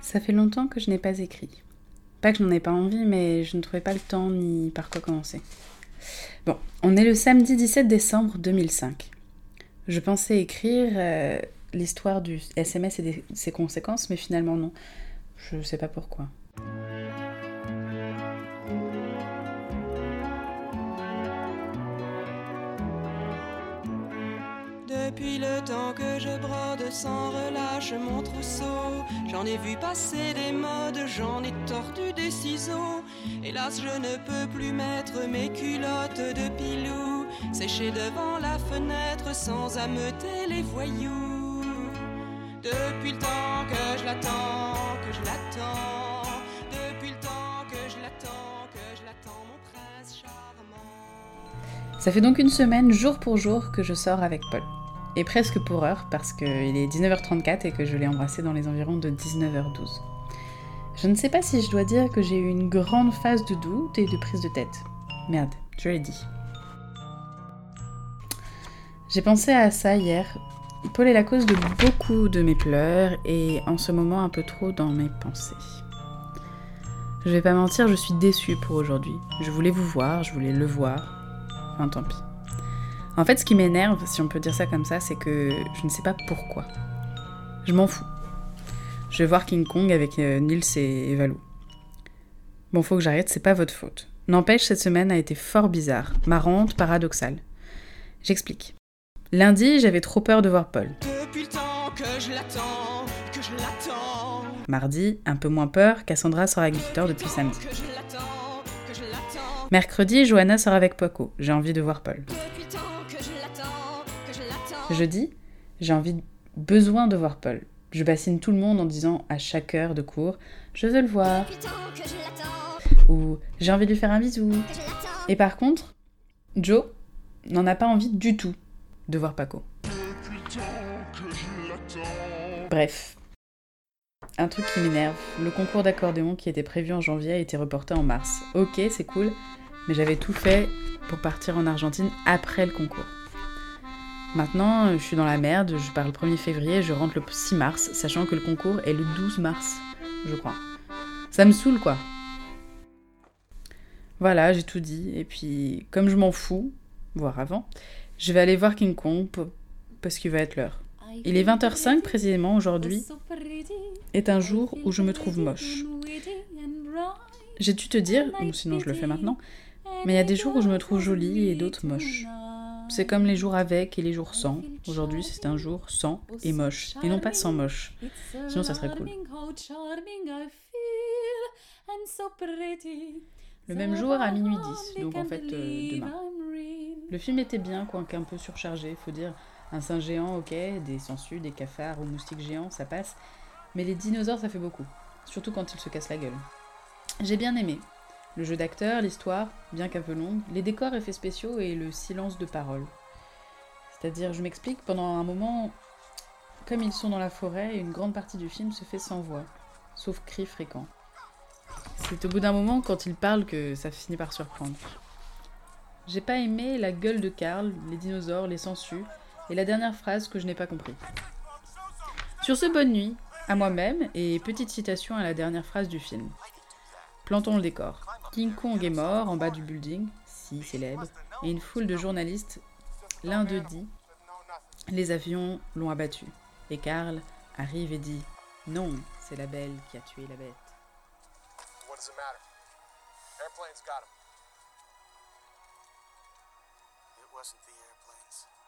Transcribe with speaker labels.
Speaker 1: Ça fait longtemps que je n'ai pas écrit. Pas que je n'en ai pas envie, mais je ne trouvais pas le temps ni par quoi commencer. Bon, on est le samedi 17 décembre 2005. Je pensais écrire euh, l'histoire du SMS et ses conséquences, mais finalement non. Je ne sais pas pourquoi.
Speaker 2: Depuis le temps que je brode sans relâche mon trousseau, j'en ai vu passer des modes, j'en ai tordu des ciseaux. Hélas, je ne peux plus mettre mes culottes de pilou, sécher devant la fenêtre sans ameuter les voyous. Depuis le temps que je l'attends, que je l'attends, depuis le temps que je l'attends, que je l'attends, mon prince charmant.
Speaker 1: Ça fait donc une semaine, jour pour jour, que je sors avec Paul. Et presque pour heure, parce qu'il est 19h34 et que je l'ai embrassé dans les environs de 19h12. Je ne sais pas si je dois dire que j'ai eu une grande phase de doute et de prise de tête. Merde, je l'ai dit. J'ai pensé à ça hier. Paul est la cause de beaucoup de mes pleurs et en ce moment un peu trop dans mes pensées. Je vais pas mentir, je suis déçue pour aujourd'hui. Je voulais vous voir, je voulais le voir. Enfin tant pis. En fait, ce qui m'énerve, si on peut dire ça comme ça, c'est que je ne sais pas pourquoi. Je m'en fous. Je vais voir King Kong avec euh, Nils et Valou. Bon, faut que j'arrête, c'est pas votre faute. N'empêche, cette semaine a été fort bizarre, marrante, paradoxale. J'explique. Lundi, j'avais trop peur de voir Paul.
Speaker 2: Depuis le temps que je l'attends, que je l'attends.
Speaker 1: Mardi, un peu moins peur, Cassandra sort avec Victor depuis samedi.
Speaker 2: Que je l'attends, que je l'attends.
Speaker 1: Mercredi, Johanna sort avec Poco. J'ai envie de voir Paul.
Speaker 2: Depuis
Speaker 1: Jeudi, j'ai envie, besoin de voir Paul. Je bassine tout le monde en disant à chaque heure de cours Je veux le voir
Speaker 2: je
Speaker 1: ou J'ai envie de lui faire un bisou.
Speaker 2: je.
Speaker 1: Et par contre, Joe n'en a pas envie du tout de voir Paco. Bref. Un truc qui m'énerve, le concours d'accordéon qui était prévu en janvier a été reporté en mars. Ok, c'est cool, mais j'avais tout fait pour partir en Argentine après le concours. Maintenant, je suis dans la merde, je pars le 1er février, je rentre le 6 mars, sachant que le concours est le 12 mars, je crois. Ça me saoule quoi. Voilà, j'ai tout dit, et puis comme je m'en fous, voire avant, je vais aller voir King Kong parce qu'il va être l'heure. Il est 20h05 précisément aujourd'hui, est un jour où je me trouve moche. J'ai dû te dire, sinon je le fais maintenant, mais il y a des jours où je me trouve jolie et d'autres moches. C'est comme les jours avec et les jours sans. Aujourd'hui, c'est un jour sans et moche, et non pas sans moche. Sinon, ça serait cool. Le même jour à minuit 10, donc en fait euh, demain. Le film était bien, quoique un peu surchargé, faut dire. Un singe géant, ok, des sangsues, des cafards ou moustiques géants, ça passe. Mais les dinosaures, ça fait beaucoup. Surtout quand ils se cassent la gueule. J'ai bien aimé. Le jeu d'acteur, l'histoire, bien qu'un peu longue, les décors, effets spéciaux et le silence de parole. C'est-à-dire, je m'explique, pendant un moment, comme ils sont dans la forêt, une grande partie du film se fait sans voix, sauf cris fréquents. C'est au bout d'un moment, quand ils parlent, que ça finit par surprendre. J'ai pas aimé la gueule de Karl, les dinosaures, les sangsues, et la dernière phrase que je n'ai pas compris. Sur ce, bonne nuit, à moi-même, et petite citation à la dernière phrase du film. Plantons le décor. King Kong est mort en bas du building, si célèbre, et une foule de journalistes, l'un d'eux dit Les avions l'ont abattu. Et Karl arrive et dit Non, c'est la belle qui a tué la bête.
Speaker 3: Airplanes got him.
Speaker 4: It wasn't the airplanes.